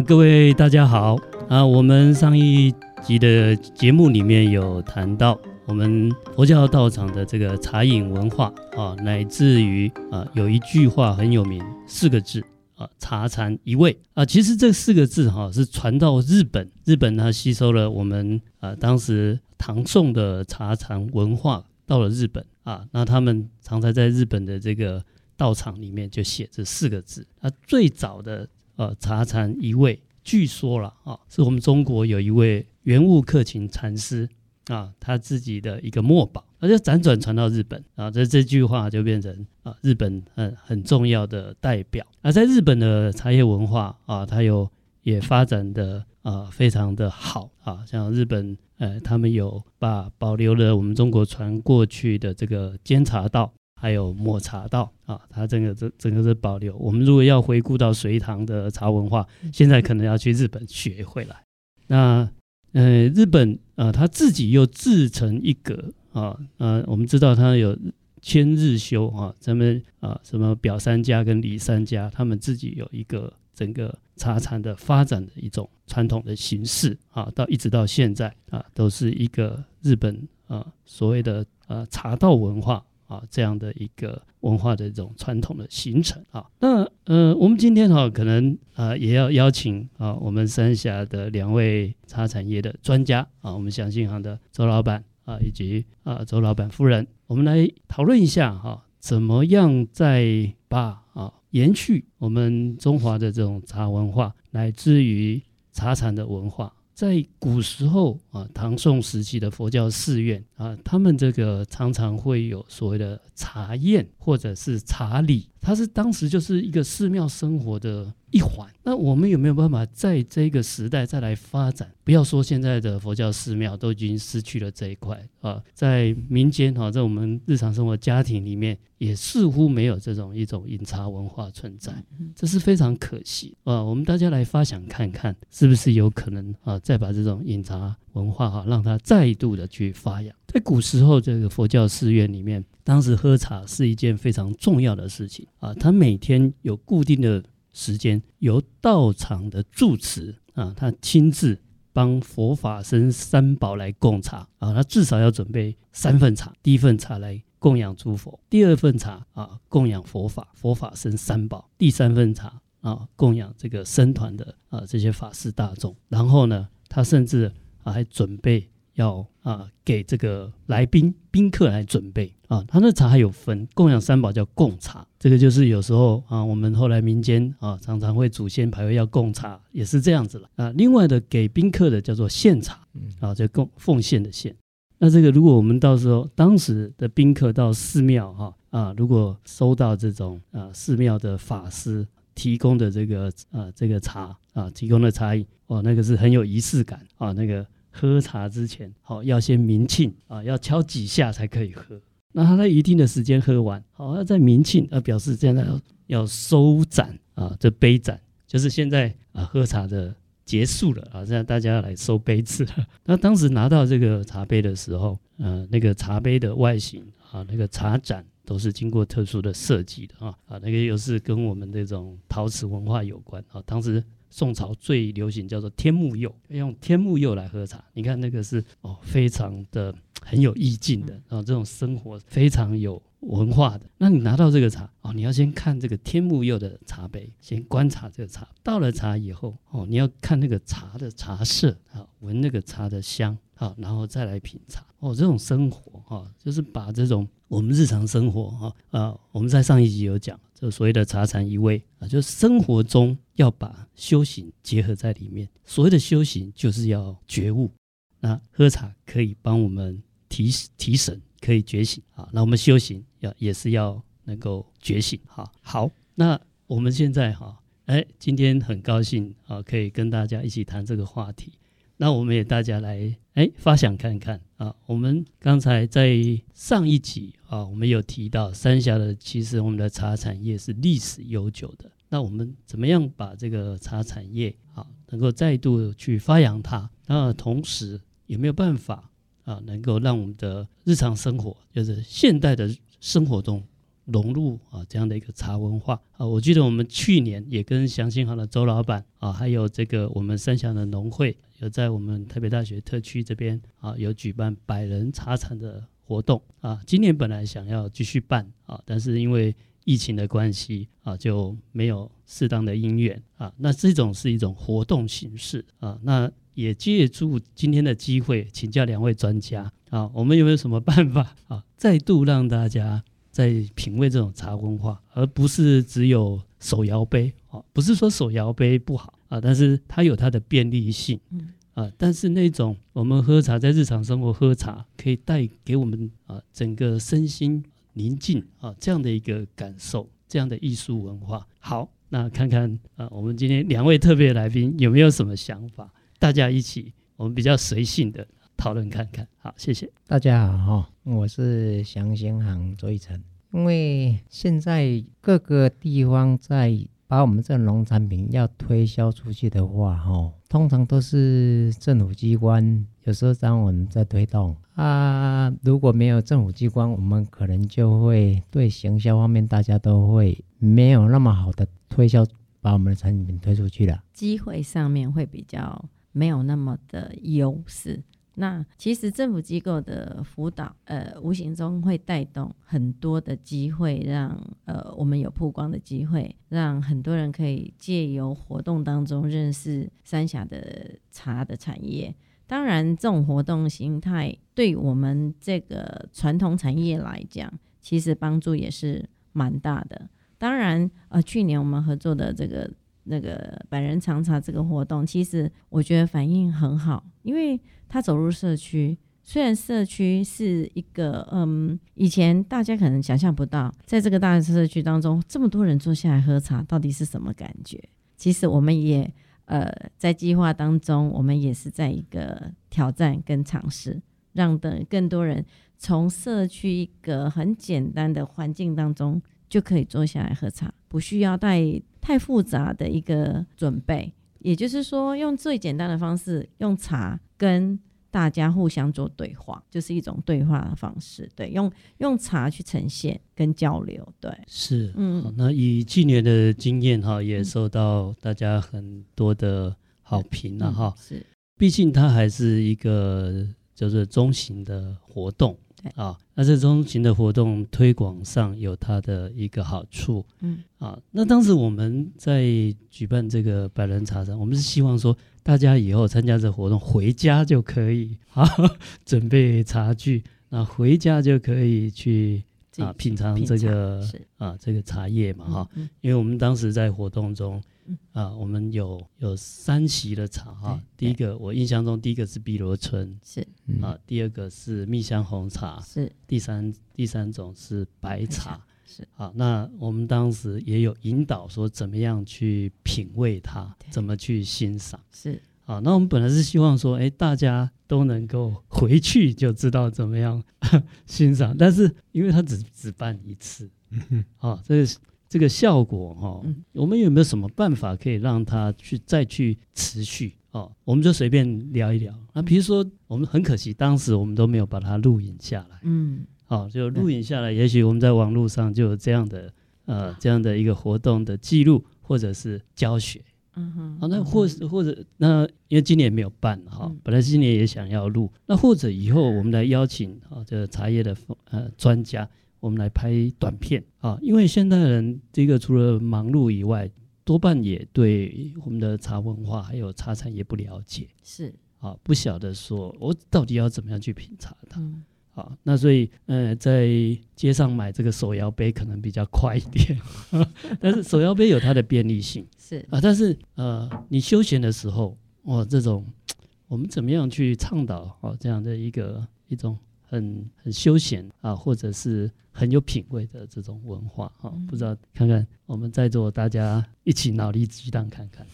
各位大家好啊！我们上一集的节目里面有谈到我们佛教道场的这个茶饮文化啊，乃至于啊，有一句话很有名，四个字啊，茶禅一味啊。其实这四个字哈、是传到日本，日本它吸收了我们啊当时唐宋的茶禅文化，到了日本啊，那他们常常在日本的这个道场里面就写这四个字。啊，最早的。呃，茶禅一味，据说了啊，是我们中国有一位圆悟克勤禅师啊，他自己的一个墨宝，而且辗转传到日本啊，这这句话就变成啊，日本很很重要的代表。而在日本的茶叶文化啊，它有也发展的啊非常的好啊，像日本呃，他们有把保留了我们中国传过去的这个煎茶道。还有抹茶道啊，它整个这整个是保留。我们如果要回顾到隋唐的茶文化，现在可能要去日本学回来。那呃，日本啊，他自己又自成一格啊。呃，我们知道他有千日修啊，咱们啊什么表三家跟里三家，他们自己有一个整个茶禅的发展的一种传统的形式啊，到一直到现在啊，都是一个日本啊所谓的呃茶道文化。啊，这样的一个文化的这种传统的形成啊，那呃，我们今天哈、可能啊也要邀请啊我们三峡的两位茶产业的专家啊，我们祥信行的周老板啊以及啊周老板夫人，我们来讨论一下哈、怎么样再把啊延续我们中华的这种茶文化，乃至于茶禅的文化。在古时候啊，唐宋时期的佛教寺院啊，他们这个常常会有所谓的茶宴或者是茶礼，它是当时就是一个寺庙生活的一环。那我们有没有办法在这个时代再来发展？不要说现在的佛教寺庙都已经失去了这一块啊，在民间哈，在我们日常生活家庭里面，也似乎没有这种一种饮茶文化存在，这是非常可惜啊。我们大家来发想看看，是不是有可能啊，再把这种饮茶文化哈，让它再度的去发扬。在古时候，这个佛教寺院里面，当时喝茶是一件非常重要的事情啊。他每天有固定的时间，由道场的住持啊，他亲自。帮佛法僧三宝来供茶啊，他至少要准备三份茶，第一份茶来供养诸佛，第二份茶啊供养佛法佛法僧三宝，第三份茶啊供养这个僧团的啊这些法师大众，然后呢，他甚至啊还准备。要啊，给这个来宾宾客来准备啊，他那茶还有分供养三宝叫供茶，这个就是有时候啊，我们后来民间啊常常会祖先牌位要供茶，也是这样子了啊。另外的给宾客的叫做献茶啊，就供奉献的献。那这个如果我们到时候当时的宾客到寺庙哈啊，如果收到这种啊寺庙的法师提供的这个啊这个茶啊提供的茶饮哦，那个是很有仪式感啊那个。喝茶之前，好要先鸣庆啊，要敲几下才可以喝。那他在一定的时间喝完，好要在鸣庆，啊表示现在要要收盏啊，这杯盏就是现在啊喝茶的结束了啊，现在大家来收杯子。那当时拿到这个茶杯的时候，呃，那个茶杯的外形啊，那个茶盏都是经过特殊的设计的啊啊，那个又是跟我们这种陶瓷文化有关啊，当时。宋朝最流行叫做天目釉，用天目釉来喝茶。你看那个是哦，非常的很有意境的，然后这种生活非常有文化的。那你拿到这个茶哦，你要先看这个天目釉的茶杯，先观察这个茶。倒了茶以后哦，你要看那个茶的茶色啊，闻那个茶的香啊，然后再来品茶哦。这种生活哈，就是把这种我们日常生活哈啊，我们在上一集有讲。就所谓的茶禅一味啊，就是生活中要把修行结合在里面。所谓的修行，就是要觉悟。那喝茶可以帮我们提提神，可以觉醒啊。那我们修行要也是要能够觉醒。好，好，那我们现在哈，哎，今天很高兴啊，可以跟大家一起谈这个话题。那我们也大家来哎发想看看啊，我们刚才在上一集啊，我们有提到三峡的，其实我们的茶产业是历史悠久的。那我们怎么样把这个茶产业啊，能够再度去发扬它？那同时有没有办法啊，能够让我们的日常生活，就是现代的生活中融入啊这样的一个茶文化啊。我记得我们去年也跟祥兴行的周老板啊，还有这个我们三峡的农会，有在我们台北大学特区这边啊，有举办百人茶产的活动啊。今年本来想要继续办啊，但是因为疫情的关系啊，就没有适当的因缘啊。那这种是一种活动形式啊。那也借助今天的机会，请教两位专家啊，我们有没有什么办法啊，再度让大家在品味这种茶文化，而不是只有手摇杯啊？不是说手摇杯不好啊，但是它有它的便利性，嗯啊，但是那种我们喝茶，在日常生活喝茶，可以带给我们啊整个身心宁静啊这样的一个感受，这样的艺术文化。好，那看看啊，我们今天两位特别来宾有没有什么想法？大家一起，我们比较随性的讨论看看。好，谢谢大家好，我是祥兴行周一成。因为现在各个地方在把我们这农产品要推销出去的话，哈，通常都是政府机关，有时候让我们在推动啊。如果没有政府机关，我们可能就会对行销方面，大家都会没有那么好的推销，把我们的产品推出去了。机会上面会比较。没有那么的优势。那其实政府机构的辅导，呃，无形中会带动很多的机会，让呃我们有曝光的机会，让很多人可以借由活动当中认识三峡的茶的产业。当然，这种活动形态对我们这个传统产业来讲，其实帮助也是蛮大的。当然，呃，去年我们合作的这个。那个百人尝茶这个活动，其实我觉得反应很好，因为他走入社区，虽然社区是一个，嗯，以前大家可能想象不到，在这个大社区当中，这么多人坐下来喝茶，到底是什么感觉？其实我们也，呃，在计划当中，我们也是在一个挑战跟尝试，让的更多人从社区一个很简单的环境当中就可以坐下来喝茶，不需要太。太复杂的一个准备，也就是说，用最简单的方式，用茶跟大家互相做对话，就是一种对话的方式。对，用用茶去呈现跟交流。对，是，嗯，那以去年的经验哈，也受到大家很多的好评了哈。是，毕竟它还是一个就是中型的活动。啊，那这中型的活动推广上有它的一个好处，嗯，啊，那当时我们在举办这个百人茶山，我们是希望说大家以后参加这活动回家就可以啊，准备茶具，那回家就可以去啊品尝这个啊这个茶叶嘛哈，因为我们当时在活动中。啊，我们有有三席的茶哈，第一个我印象中第一个是碧螺春，是。啊，第二个是蜜香红茶，是。第三第三种是白茶，是。啊，那我们当时也有引导说怎么样去品味它，怎么去欣赏，是。啊，那我们本来是希望说，哎，大家都能够回去就知道怎么样 欣赏，但是因为它只只办一次，嗯 啊，这个。这个效果哈、哦，我们有没有什么办法可以让它去再去持续哦？我们就随便聊一聊。那比如说，我们很可惜，当时我们都没有把它录影下来。嗯，好，就录影下来，也许我们在网络上就有这样的呃这样的一个活动的记录或者是教学。嗯哼。好，那或是或者那因为今年没有办哈，本来今年也想要录，那或者以后我们来邀请啊这个茶叶的呃专家。我们来拍短片。啊，因为现代人这个除了忙碌以外，多半也对我们的茶文化还有茶产业不了解，是。啊，不晓得说我到底要怎么样去品茶它。嗯、啊，那所以呃，在街上买这个手摇杯可能比较快一点，但是手摇杯有它的便利性，是。啊，但是呃，你休闲的时候，哇，这种我们怎么样去倡导哦这样的一个一种。很很休闲啊，或者是很有品味的这种文化哈，不知道看看我们在座大家一起脑力激荡看看。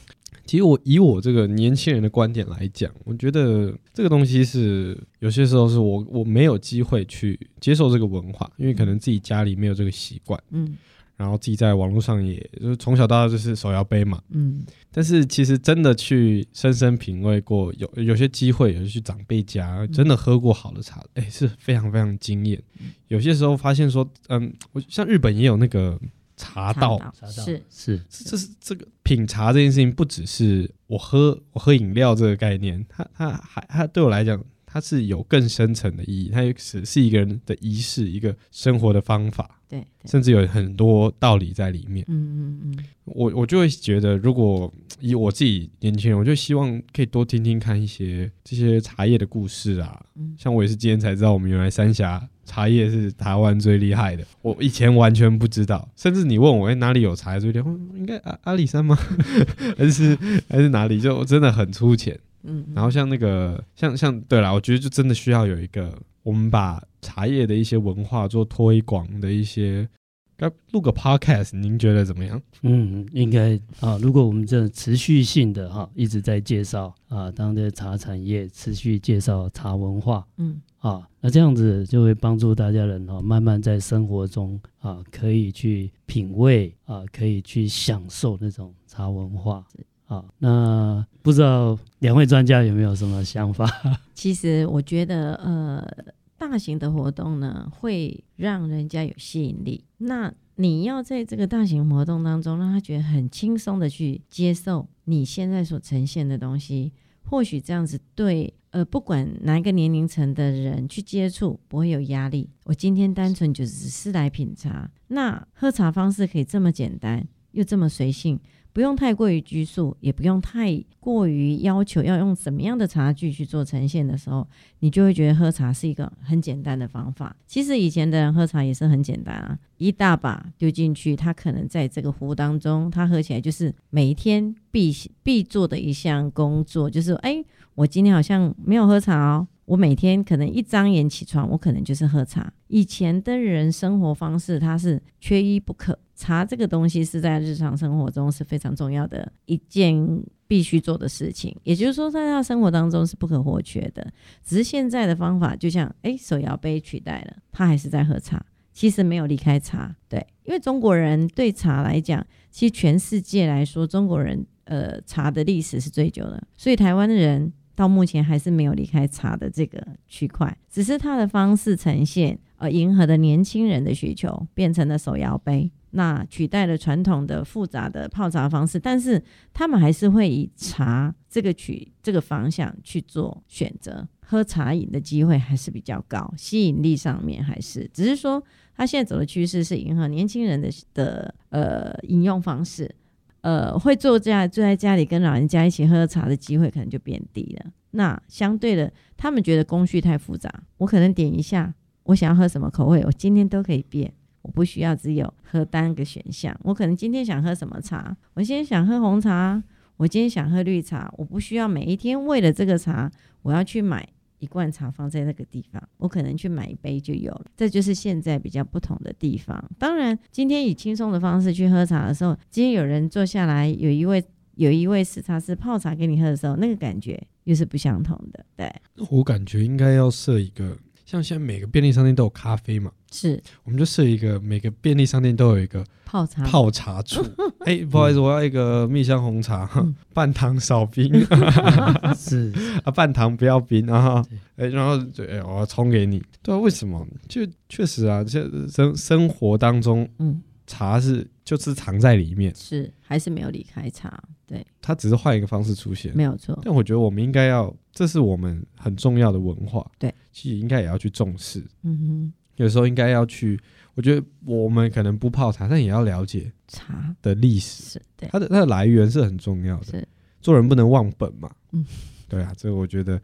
其实我以我这个年轻人的观点来讲，我觉得这个东西是有些时候是我我没有机会去接受这个文化，因为可能自己家里没有这个习惯。嗯，然后自己在网络上也就是从小到大就是手摇杯嘛，嗯，但是其实真的去深深品味过，有有些机会有些去长辈家真的喝过好的茶，哎、欸，是非常非常惊艳。有些时候发现说，嗯，我像日本也有那个茶道，茶道是。是，这是这个品茶这件事情，不只是我喝我喝饮料这个概念，它它还它对我来讲。它是有更深层的意义，它也是是一个人的仪式，一个生活的方法，对，对甚至有很多道理在里面。嗯嗯嗯，我我就会觉得，如果以我自己年轻人，我就希望可以多听听看一些这些茶叶的故事啊。嗯，像我也是今天才知道，我们原来三峡茶叶是台湾最厉害的，我以前完全不知道。甚至你问我，哎，哪里有茶叶最厉害？应该阿阿里山吗？还是还是哪里？就真的很粗浅。嗯，然后像那个，像像对啦，我觉得就真的需要有一个，我们把茶叶的一些文化做推广的一些，该录个 podcast，您觉得怎么样？嗯，应该啊，如果我们这持续性的哈、啊，一直在介绍啊，当地的茶产业持续介绍茶文化，嗯啊，那这样子就会帮助大家人啊，慢慢在生活中啊，可以去品味啊，可以去享受那种茶文化。好，那不知道两位专家有没有什么想法？其实我觉得，呃，大型的活动呢，会让人家有吸引力。那你要在这个大型活动当中，让他觉得很轻松的去接受你现在所呈现的东西，或许这样子对，呃，不管哪一个年龄层的人去接触，不会有压力。我今天单纯就只是来品茶，那喝茶方式可以这么简单，又这么随性。不用太过于拘束，也不用太过于要求要用什么样的茶具去做呈现的时候，你就会觉得喝茶是一个很简单的方法。其实以前的人喝茶也是很简单啊，一大把丢进去，他可能在这个壶当中，他喝起来就是每一天必必做的一项工作，就是哎，我今天好像没有喝茶哦。我每天可能一张眼起床，我可能就是喝茶。以前的人生活方式，它是缺一不可。茶这个东西是在日常生活中是非常重要的一件必须做的事情，也就是说，在他生活当中是不可或缺的。只是现在的方法，就像诶，手摇杯取代了，他还是在喝茶，其实没有离开茶。对，因为中国人对茶来讲，其实全世界来说，中国人呃茶的历史是最久的，所以台湾的人。到目前还是没有离开茶的这个区块，只是它的方式呈现，呃，迎合的年轻人的需求，变成了手摇杯，那取代了传统的复杂的泡茶方式，但是他们还是会以茶这个取这个方向去做选择，喝茶饮的机会还是比较高，吸引力上面还是，只是说他现在走的趋势是迎合年轻人的的呃饮用方式。呃，会坐在坐在家里跟老人家一起喝茶的机会可能就变低了。那相对的，他们觉得工序太复杂，我可能点一下，我想要喝什么口味，我今天都可以变，我不需要只有喝单个选项。我可能今天想喝什么茶，我今天想喝红茶，我今天想喝绿茶，我不需要每一天为了这个茶，我要去买。一罐茶放在那个地方，我可能去买一杯就有了。这就是现在比较不同的地方。当然，今天以轻松的方式去喝茶的时候，今天有人坐下来，有一位有一位试茶师泡茶给你喝的时候，那个感觉又是不相同的。对，我感觉应该要设一个。像现在每个便利商店都有咖啡嘛，是，我们就设一个每个便利商店都有一个泡茶泡茶处。哎，不好意思，我要一个蜜香红茶，嗯、半糖少冰，是 啊，半糖不要冰啊。哎，然后对，哎，我要冲给你。对啊，为什么？就确实啊，这生生活当中，嗯。茶是就是藏在里面，是还是没有离开茶？对，它只是换一个方式出现，没有错。但我觉得我们应该要，这是我们很重要的文化，对，其实应该也要去重视。嗯哼，有时候应该要去，我觉得我们可能不泡茶，但也要了解茶的历史，是对它的它的来源是很重要的。是做人不能忘本嘛。嗯。对啊，这个我觉得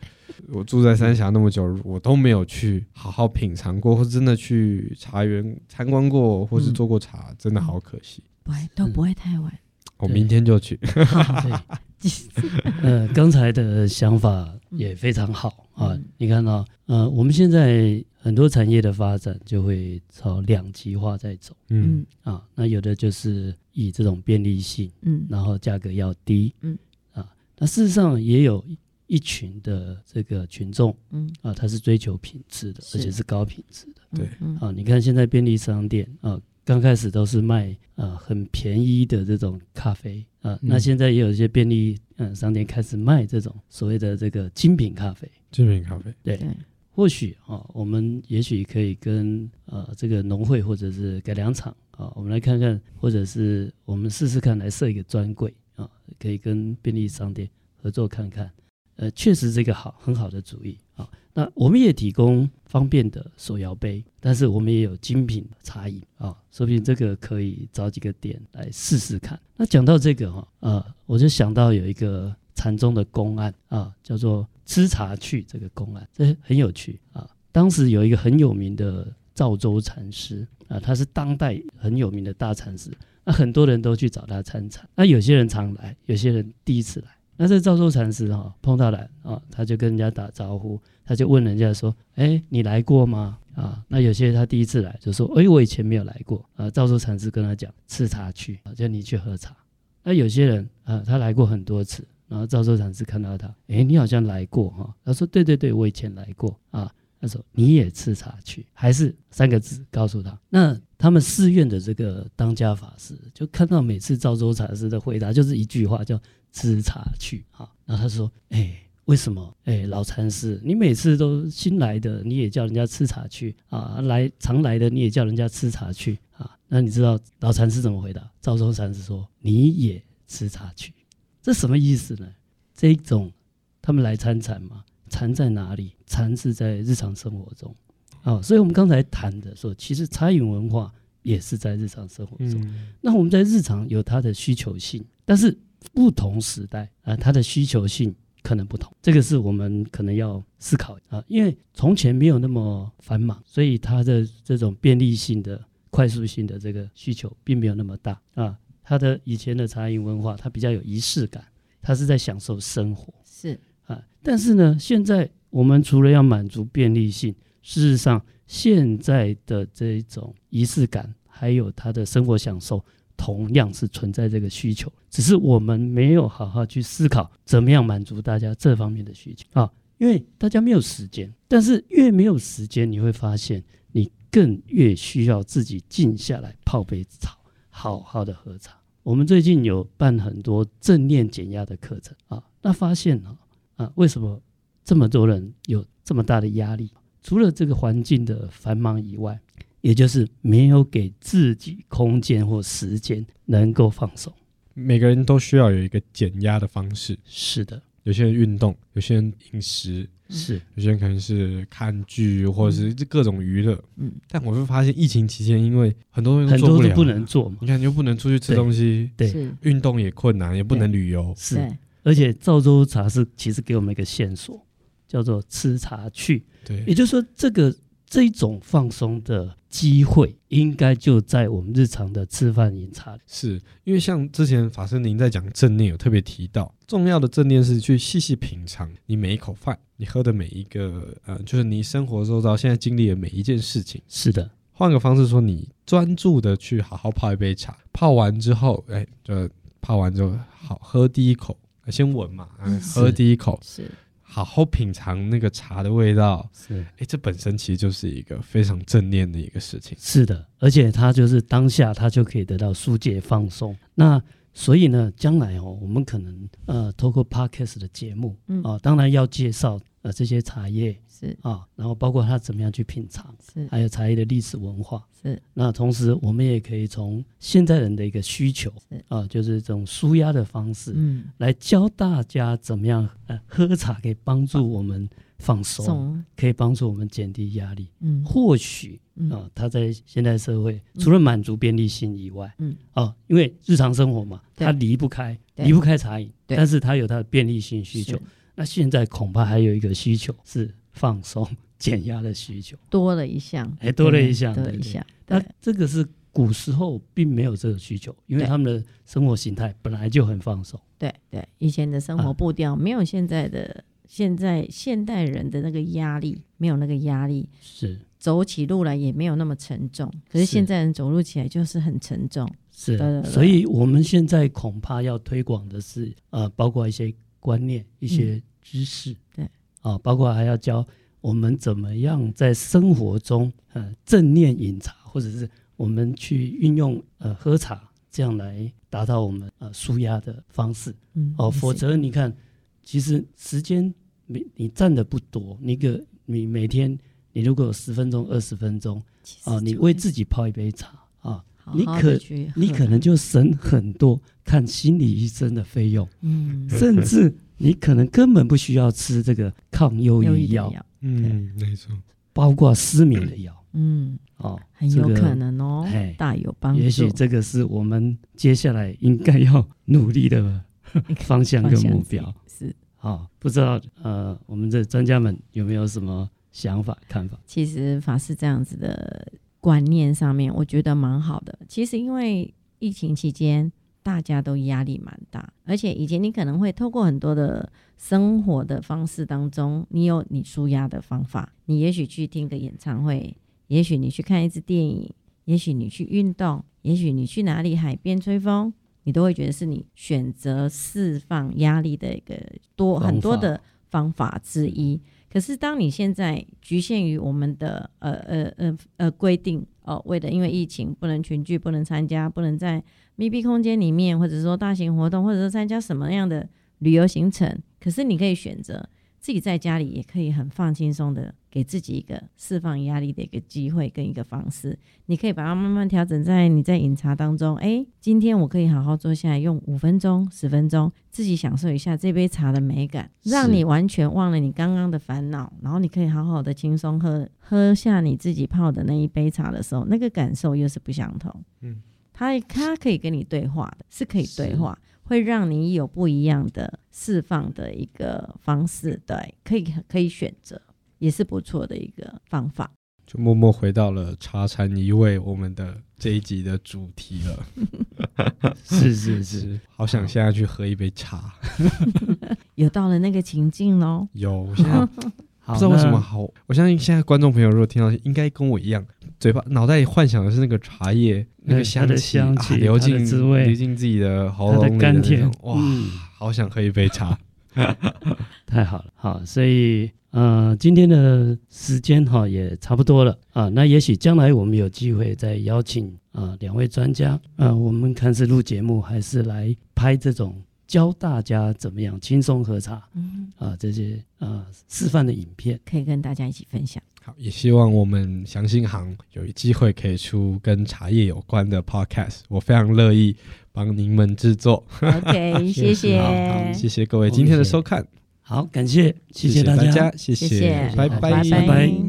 我住在三峡那么久，我都没有去好好品尝过，或真的去茶园参观过，或是做过茶，嗯、真的好可惜。不会，都不会太晚。我明天就去。呃，刚才的想法也非常好啊。嗯、你看到，呃，我们现在很多产业的发展就会朝两极化在走。嗯啊，那有的就是以这种便利性，嗯，然后价格要低，嗯啊，那事实上也有。一群的这个群众，嗯。啊，他是追求品质的，而且是高品质的，对，啊，你看现在便利商店啊，刚开始都是卖啊很便宜的这种咖啡啊，那现在也有一些便利嗯、呃、商店开始卖这种所谓的这个精品咖啡。精品咖啡，对，对。或许啊、哦，我们也许可以跟呃这个农会或者是改良厂啊，我们来看看，或者是我们试试看来设一个专柜啊，可以跟便利商店合作看看。呃，确实这个好很好的主意啊。那我们也提供方便的手摇杯，但是我们也有精品茶饮啊，说不定这个可以找几个点来试试看。那讲到这个哈，呃，我就想到有一个禅宗的公案啊，叫做吃茶去这个公案，这很有趣啊。当时有一个很有名的赵州禅师啊，他是当代很有名的大禅师，那很多人都去找他参禅，那有些人常来，有些人第一次来。那这赵州禅师哈、碰到了啊，他就跟人家打招呼，他就问人家说：“哎，你来过吗？”啊，那有些他第一次来就说：“哎，我以前没有来过。”啊，赵州禅师跟他讲：“吃茶去，叫你去喝茶。”那有些人啊，他来过很多次，然后赵州禅师看到他：“哎，你好像来过哈。”他说：“对对对，我以前来过啊。”他说：“你也吃茶去，还是三个字告诉他。”那他们寺院的这个当家法师就看到每次赵州禅师的回答就是一句话叫。吃茶去啊，然后他说：“哎、欸，为什么？哎、欸，老禅师，你每次都新来的，你也叫人家吃茶去啊？来常来的，你也叫人家吃茶去啊？那你知道老禅师怎么回答？赵州禅师说：你也吃茶去，这什么意思呢？这一种他们来参禅嘛？禅在哪里？禅是在日常生活中啊。所以我们刚才谈的说，其实茶饮文化也是在日常生活中。嗯、那我们在日常有它的需求性，但是。不同时代啊，它的需求性可能不同，这个是我们可能要思考啊。因为从前没有那么繁忙，所以它的这种便利性的、快速性的这个需求并没有那么大啊。它的以前的茶饮文化，它比较有仪式感，它是在享受生活，是啊。但是呢，现在我们除了要满足便利性，事实上现在的这种仪式感，还有它的生活享受。同样是存在这个需求，只是我们没有好好去思考怎么样满足大家这方面的需求啊，因为大家没有时间。但是越没有时间，你会发现你更越需要自己静下来泡杯茶，好好的喝茶。我们最近有办很多正念减压的课程啊，那发现啊啊，为什么这么多人有这么大的压力？除了这个环境的繁忙以外。也就是没有给自己空间或时间能够放松。每个人都需要有一个减压的方式。是的，有些人运动，有些人饮食，是有些人可能是看剧或者是各种娱乐。嗯，但我会发现疫情期间，因为很多人很多都不能做嘛，你看又不能出去吃东西，对，运动也困难，也不能旅游。是，而且赵州茶是其实给我们一个线索，叫做吃茶去。对，也就是说这个。这一种放松的机会，应该就在我们日常的吃饭饮茶里。是因为像之前法师您在讲正念，有特别提到，重要的正念是去细细品尝你每一口饭，你喝的每一个，呃，就是你生活周遭现在经历的每一件事情。是的，换个方式说，你专注的去好好泡一杯茶，泡完之后，哎，就泡完之后好喝第一口，先闻嘛，嗯，喝第一口是。好好品尝那个茶的味道，是哎，这本身其实就是一个非常正念的一个事情。是的，而且它就是当下，它就可以得到疏解放松。那所以呢，将来哦，我们可能呃，透过 Podcast 的节目，嗯。啊，当然要介绍呃这些茶叶。是。啊，然后包括它怎么样去品尝，是。还有茶叶的历史文化，是。那同时我们也可以从现在人的一个需求，是。啊，就是这种舒压的方式，嗯，来教大家怎么样呃喝茶可以帮助我们放松，可以帮助我们减低压力，嗯，或许啊，他在现代社会除了满足便利性以外，嗯。啊，因为日常生活嘛，他离不开离不开茶饮，但是他有他的便利性需求，那现在恐怕还有一个需求是。放松、减压的需求。多了一项，哎，多了一项，多了一项。那这个是古时候并没有这个需求，因为他们的生活形态本来就很放松。对对，以前的生活步调没有现在的，现在现代人的那个压力，没有那个压力，是走起路来也没有那么沉重。可是现在人走路起来就是很沉重。是，所以我们现在恐怕要推广的是，呃，包括一些观念、一些知识。对。啊，包括还要教我们怎么样在生活中，呃，正念饮茶，或者是我们去运用呃喝茶这样来达到我们呃舒压的方式。嗯，哦，否则你看，其实时间你你占的不多，你个你每天你如果有十分钟、二十分钟啊，你为自己泡一杯茶啊，好好你可你可能就省很多看心理医生的费用。嗯，甚至你可能根本不需要吃这个抗忧郁药。嗯，没错。包括失眠的药，嗯，哦，很有可能哦，哎，大有帮助。也许这个是我们接下来应该要努力的 方向跟目标。啊，不知道呃，我们的专家们有没有什么想法看法？其实法师这样子的观念上面，我觉得蛮好的。其实因为疫情期间。大家都压力蛮大，而且以前你可能会透过很多的生活的方式当中，你有你舒压的方法。你也许去听个演唱会，也许你去看一支电影，也许你去运动，也许你去哪里海边吹风，你都会觉得是你选择释放压力的一个多很多的方法之一。可是当你现在局限于我们的呃呃呃呃规定哦，为了因为疫情不能群聚，不能参加，不能在。密闭空间里面，或者说大型活动，或者说参加什么样的旅游行程，可是你可以选择自己在家里，也可以很放轻松的给自己一个释放压力的一个机会跟一个方式。你可以把它慢慢调整在你在饮茶当中。哎，今天我可以好好坐下来，用五分钟、十分钟，自己享受一下这杯茶的美感，让你完全忘了你刚刚的烦恼，然后你可以好好的轻松喝喝下你自己泡的那一杯茶的时候，那个感受又是不相同。嗯。它它可以跟你对话的，是可以对话，会让你有不一样的释放的一个方式，对，可以可以选择，也是不错的一个方法。就默默回到了茶禅一味我们的这一集的主题了。是是是，好想现在去喝一杯茶。有到了那个情境喽。有，我现在不知道为什么好，我相信现在观众朋友如果听到，应该跟我一样。嘴巴脑袋里幻想的是那个茶叶，那个香气，香气啊、流进滋味流进自己的喉咙里的甘甜，哇，嗯、好想喝一杯茶，太好了，好，所以呃，今天的时间哈也差不多了啊，那也许将来我们有机会再邀请啊两位专家，啊，我们看是录节目还是来拍这种教大家怎么样轻松喝茶，嗯啊这些啊示范的影片，可以跟大家一起分享。好，也希望我们祥兴行有机会可以出跟茶叶有关的 podcast，我非常乐意帮您们制作。OK，谢谢，好，谢谢各位今天的收看。好，感谢，谢谢大家，谢谢，拜拜，拜拜。